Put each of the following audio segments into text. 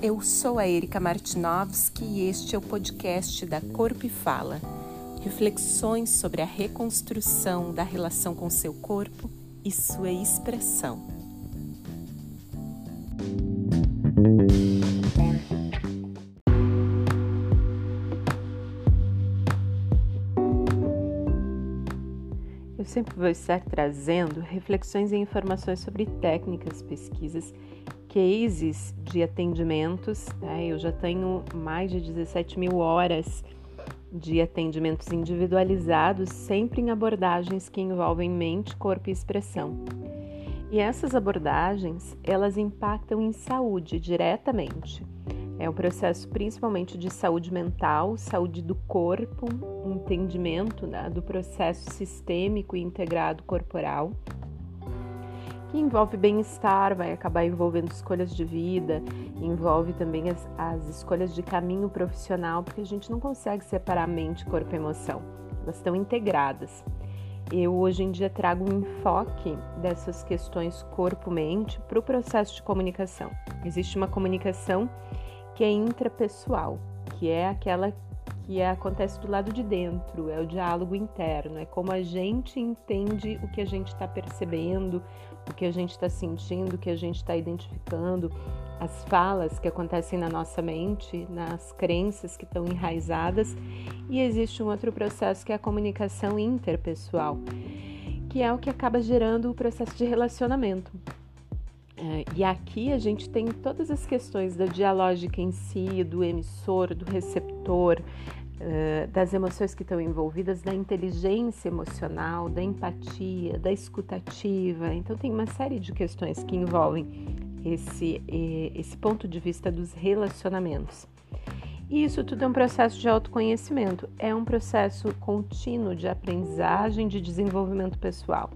Eu sou a Erika Martinovski e este é o podcast da Corpo e Fala. Reflexões sobre a reconstrução da relação com seu corpo e sua expressão. Eu sempre vou estar trazendo reflexões e informações sobre técnicas, pesquisas cases de atendimentos. Né? Eu já tenho mais de 17 mil horas de atendimentos individualizados, sempre em abordagens que envolvem mente, corpo e expressão. E essas abordagens, elas impactam em saúde diretamente. É um processo principalmente de saúde mental, saúde do corpo, entendimento né, do processo sistêmico e integrado corporal que envolve bem-estar, vai acabar envolvendo escolhas de vida, envolve também as, as, escolhas de caminho profissional, porque a gente não consegue separar mente, corpo e emoção, elas estão integradas. Eu hoje em dia trago um enfoque dessas questões corpo-mente para o processo de comunicação. Existe uma comunicação que é intrapessoal, que é aquela que é, acontece do lado de dentro, é o diálogo interno, é como a gente entende o que a gente está percebendo, o que a gente está sentindo, o que a gente está identificando, as falas que acontecem na nossa mente, nas crenças que estão enraizadas. E existe um outro processo que é a comunicação interpessoal, que é o que acaba gerando o processo de relacionamento. É, e aqui a gente tem todas as questões da dialógica em si, do emissor, do receptor, eh, das emoções que estão envolvidas, da inteligência emocional, da empatia, da escutativa. Então, tem uma série de questões que envolvem esse, esse ponto de vista dos relacionamentos. E isso tudo é um processo de autoconhecimento, é um processo contínuo de aprendizagem, de desenvolvimento pessoal.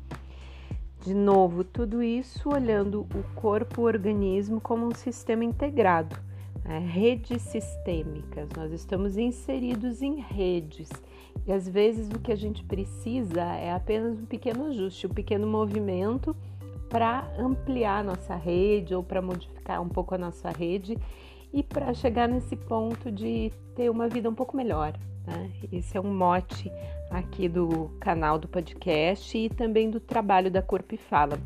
De novo, tudo isso olhando o corpo, o organismo como um sistema integrado né? redes sistêmicas, nós estamos inseridos em redes e às vezes o que a gente precisa é apenas um pequeno ajuste, um pequeno movimento para ampliar a nossa rede ou para modificar um pouco a nossa rede e para chegar nesse ponto de ter uma vida um pouco melhor. Né? Esse é um mote aqui do canal do podcast e também do trabalho da Corpo e Fala.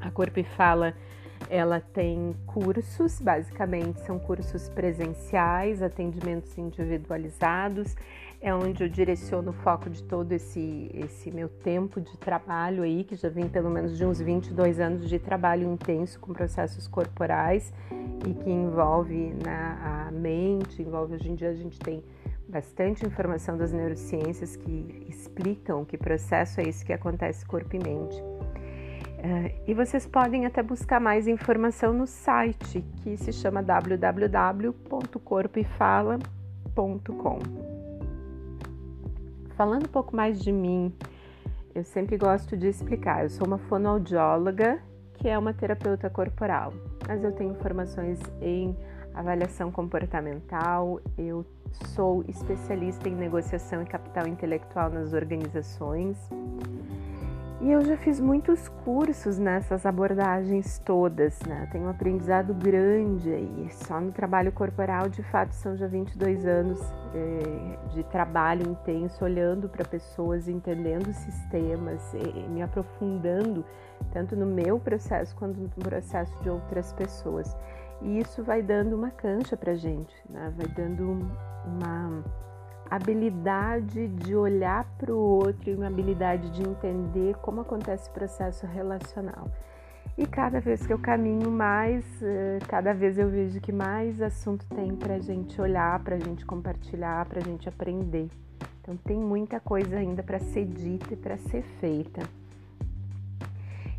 A Corpo e Fala ela tem cursos, basicamente são cursos presenciais, atendimentos individualizados, é onde eu direciono o foco de todo esse, esse meu tempo de trabalho aí, que já vem pelo menos de uns 22 anos de trabalho intenso com processos corporais e que envolve na, a mente, envolve hoje em dia a gente tem bastante informação das neurociências que explicam que processo é esse que acontece corpo e mente. Uh, e vocês podem até buscar mais informação no site que se chama www.corpoefala.com. Falando um pouco mais de mim, eu sempre gosto de explicar. Eu sou uma fonoaudióloga, que é uma terapeuta corporal, mas eu tenho formações em avaliação comportamental, eu sou especialista em negociação e capital intelectual nas organizações. E eu já fiz muitos cursos nessas abordagens todas, né? Tenho um aprendizado grande aí. Só no trabalho corporal, de fato, são já 22 anos é, de trabalho intenso, olhando para pessoas, entendendo sistemas, me aprofundando tanto no meu processo quanto no processo de outras pessoas. E isso vai dando uma cancha para gente, né? Vai dando uma habilidade de olhar para o outro e uma habilidade de entender como acontece o processo relacional. E cada vez que eu caminho mais, eh, cada vez eu vejo que mais assunto tem para a gente olhar, para a gente compartilhar, para a gente aprender. Então tem muita coisa ainda para ser dita e para ser feita.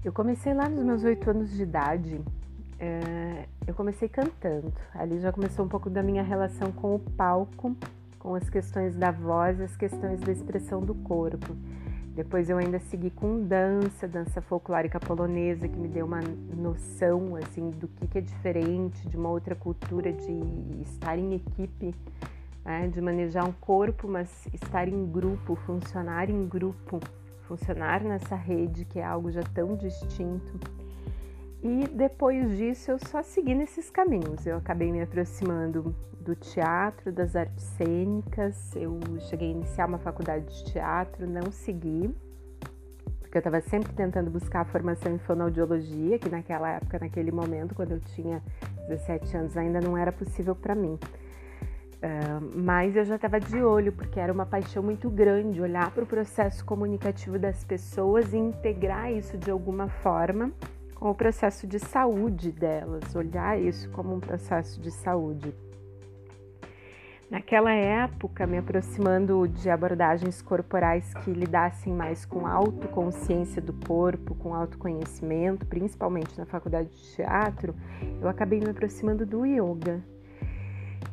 Eu comecei lá nos meus oito anos de idade. Eh, eu comecei cantando. Ali já começou um pouco da minha relação com o palco com as questões da voz, as questões da expressão do corpo. Depois eu ainda segui com dança, dança folclórica polonesa, que me deu uma noção assim do que, é diferente de uma outra cultura de estar em equipe, né? de manejar um corpo, mas estar em grupo, funcionar em grupo, funcionar nessa rede que é algo já tão distinto. E depois disso eu só segui nesses caminhos. Eu acabei me aproximando do teatro, das artes cênicas. Eu cheguei a iniciar uma faculdade de teatro, não segui, porque eu estava sempre tentando buscar a formação em fonoaudiologia, que naquela época, naquele momento, quando eu tinha 17 anos, ainda não era possível para mim. Uh, mas eu já estava de olho, porque era uma paixão muito grande olhar para o processo comunicativo das pessoas e integrar isso de alguma forma com o processo de saúde delas, olhar isso como um processo de saúde. Naquela época, me aproximando de abordagens corporais que lidassem mais com autoconsciência do corpo, com autoconhecimento, principalmente na faculdade de teatro, eu acabei me aproximando do yoga.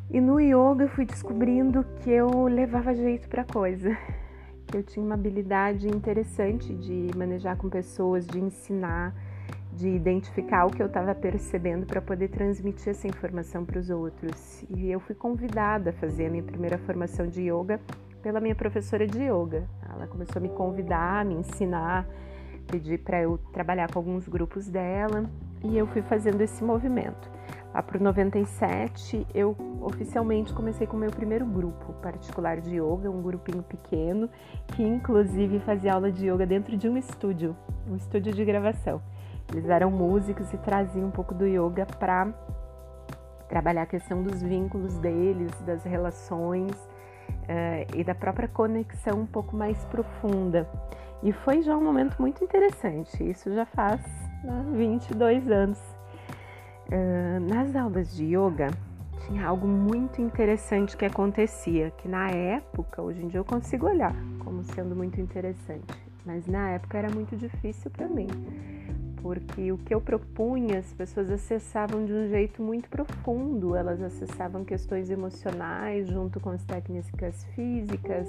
E no yoga eu fui descobrindo que eu levava jeito para coisa, que eu tinha uma habilidade interessante de manejar com pessoas, de ensinar, de identificar o que eu estava percebendo para poder transmitir essa informação para os outros. E eu fui convidada a fazer a minha primeira formação de yoga pela minha professora de yoga. Ela começou a me convidar, a me ensinar, pedir para eu trabalhar com alguns grupos dela e eu fui fazendo esse movimento. Lá para o 97, eu oficialmente comecei com o meu primeiro grupo particular de yoga, um grupinho pequeno, que inclusive fazia aula de yoga dentro de um estúdio, um estúdio de gravação. Eles eram músicos e traziam um pouco do yoga para trabalhar a questão dos vínculos deles, das relações uh, e da própria conexão um pouco mais profunda. E foi já um momento muito interessante, isso já faz né, 22 anos. Uh, nas aulas de yoga, tinha algo muito interessante que acontecia, que na época, hoje em dia eu consigo olhar como sendo muito interessante, mas na época era muito difícil para mim porque o que eu propunha as pessoas acessavam de um jeito muito profundo, elas acessavam questões emocionais junto com as técnicas físicas,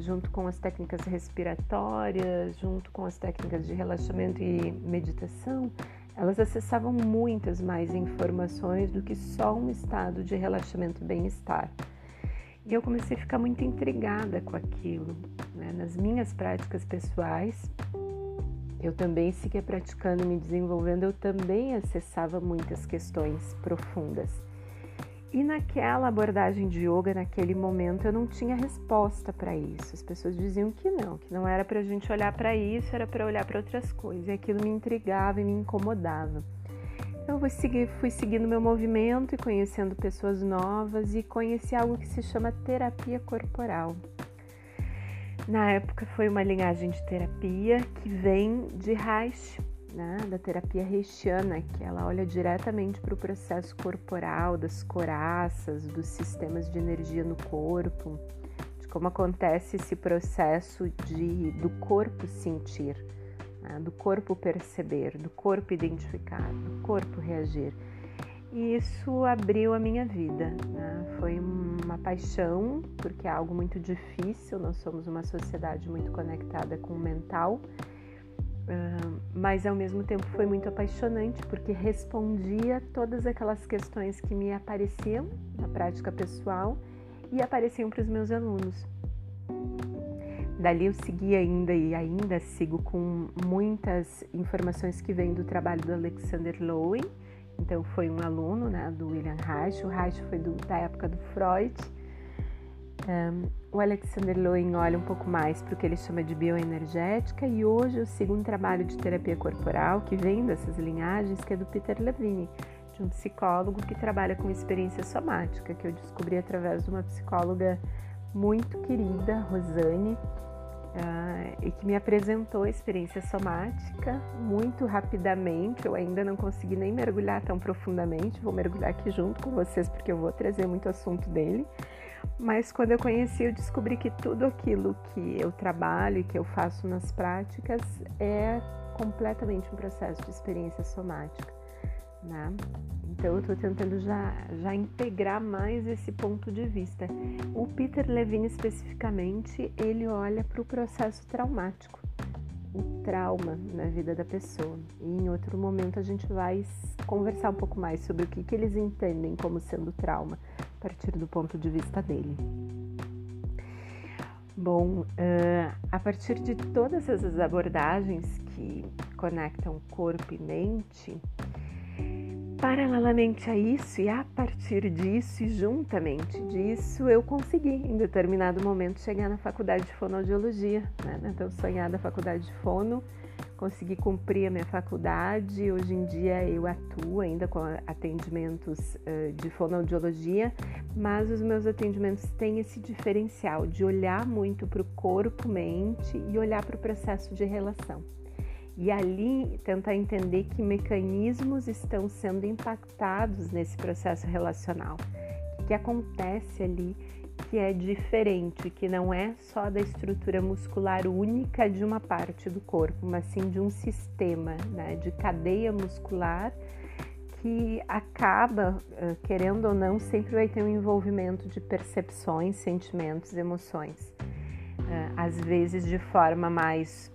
junto com as técnicas respiratórias, junto com as técnicas de relaxamento e meditação, elas acessavam muitas mais informações do que só um estado de relaxamento e bem-estar. E eu comecei a ficar muito intrigada com aquilo. Né? Nas minhas práticas pessoais, eu também seguia praticando me desenvolvendo, eu também acessava muitas questões profundas. E naquela abordagem de yoga, naquele momento, eu não tinha resposta para isso. As pessoas diziam que não, que não era para a gente olhar para isso, era para olhar para outras coisas. E aquilo me intrigava e me incomodava. Então, eu fui, seguir, fui seguindo meu movimento e conhecendo pessoas novas e conheci algo que se chama terapia corporal. Na época foi uma linhagem de terapia que vem de Reich, né, da terapia reichiana, que ela olha diretamente para o processo corporal, das coraças, dos sistemas de energia no corpo, de como acontece esse processo de, do corpo sentir, né, do corpo perceber, do corpo identificar, do corpo reagir. E isso abriu a minha vida. Né? Foi uma paixão, porque é algo muito difícil, nós somos uma sociedade muito conectada com o mental, mas ao mesmo tempo foi muito apaixonante, porque respondia todas aquelas questões que me apareciam na prática pessoal e apareciam para os meus alunos. Dali eu segui ainda e ainda sigo com muitas informações que vêm do trabalho do Alexander Lowen, então foi um aluno né, do William Reich, o Reich foi do, da época do Freud. Um, o Alexander Lowen olha um pouco mais para o que ele chama de bioenergética e hoje eu sigo um trabalho de terapia corporal que vem dessas linhagens, que é do Peter Levine, de um psicólogo que trabalha com experiência somática, que eu descobri através de uma psicóloga muito querida, Rosane, uh, e que me apresentou a experiência somática muito rapidamente. Eu ainda não consegui nem mergulhar tão profundamente, vou mergulhar aqui junto com vocês porque eu vou trazer muito assunto dele. Mas quando eu conheci, eu descobri que tudo aquilo que eu trabalho e que eu faço nas práticas é completamente um processo de experiência somática, né? Então eu estou tentando já, já integrar mais esse ponto de vista. O Peter Levine especificamente, ele olha para o processo traumático, o trauma na vida da pessoa. E em outro momento a gente vai conversar um pouco mais sobre o que, que eles entendem como sendo trauma, a partir do ponto de vista dele. Bom, uh, a partir de todas essas abordagens que conectam corpo e mente, Paralelamente a isso, e a partir disso, e juntamente disso, eu consegui, em determinado momento, chegar na faculdade de fonoaudiologia, né? na tão sonhada faculdade de fono. Consegui cumprir a minha faculdade. Hoje em dia eu atuo ainda com atendimentos de fonoaudiologia, mas os meus atendimentos têm esse diferencial de olhar muito para o corpo-mente e olhar para o processo de relação e ali tentar entender que mecanismos estão sendo impactados nesse processo relacional, o que acontece ali que é diferente, que não é só da estrutura muscular única de uma parte do corpo, mas sim de um sistema, né, de cadeia muscular que acaba, querendo ou não, sempre vai ter um envolvimento de percepções, sentimentos, emoções. Às vezes de forma mais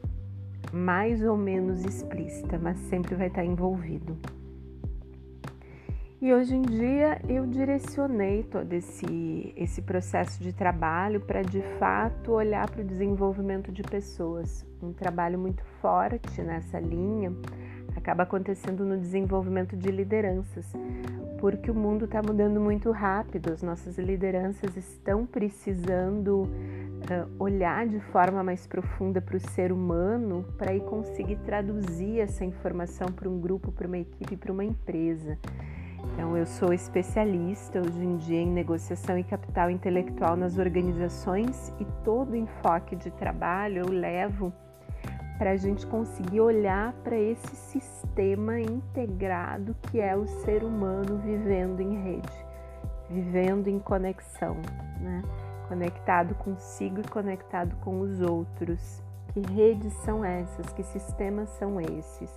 mais ou menos explícita, mas sempre vai estar envolvido. E hoje em dia eu direcionei todo esse, esse processo de trabalho para de fato olhar para o desenvolvimento de pessoas. Um trabalho muito forte nessa linha acaba acontecendo no desenvolvimento de lideranças, porque o mundo está mudando muito rápido, as nossas lideranças estão precisando uh, olhar de forma mais profunda para o ser humano para ir conseguir traduzir essa informação para um grupo, para uma equipe, para uma empresa. Então, eu sou especialista hoje em dia em negociação e capital intelectual nas organizações e todo enfoque de trabalho eu levo para a gente conseguir olhar para esse sistema integrado que é o ser humano vivendo em rede, vivendo em conexão, né? conectado consigo e conectado com os outros. Que redes são essas? Que sistemas são esses?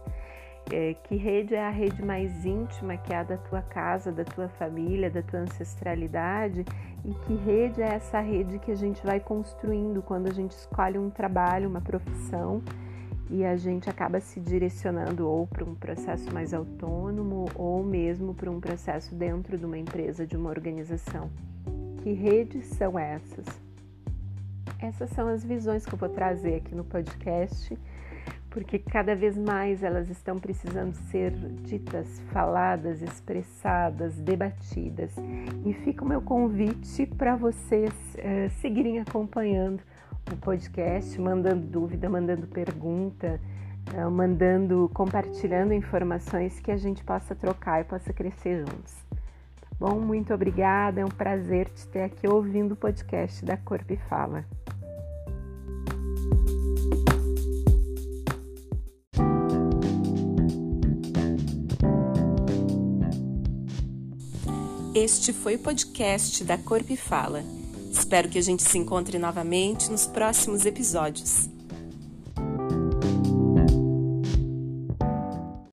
É, que rede é a rede mais íntima, que é a da tua casa, da tua família, da tua ancestralidade, e que rede é essa rede que a gente vai construindo quando a gente escolhe um trabalho, uma profissão e a gente acaba se direcionando ou para um processo mais autônomo ou mesmo para um processo dentro de uma empresa, de uma organização. Que redes são essas? Essas são as visões que eu vou trazer aqui no podcast, porque cada vez mais elas estão precisando ser ditas, faladas, expressadas, debatidas. E fica o meu convite para vocês uh, seguirem acompanhando podcast, mandando dúvida, mandando pergunta, eh, mandando, compartilhando informações que a gente possa trocar e possa crescer juntos. Tá bom? Muito obrigada, é um prazer te ter aqui ouvindo o podcast da Corpo e Fala. Este foi o podcast da Corpo e Fala Espero que a gente se encontre novamente nos próximos episódios.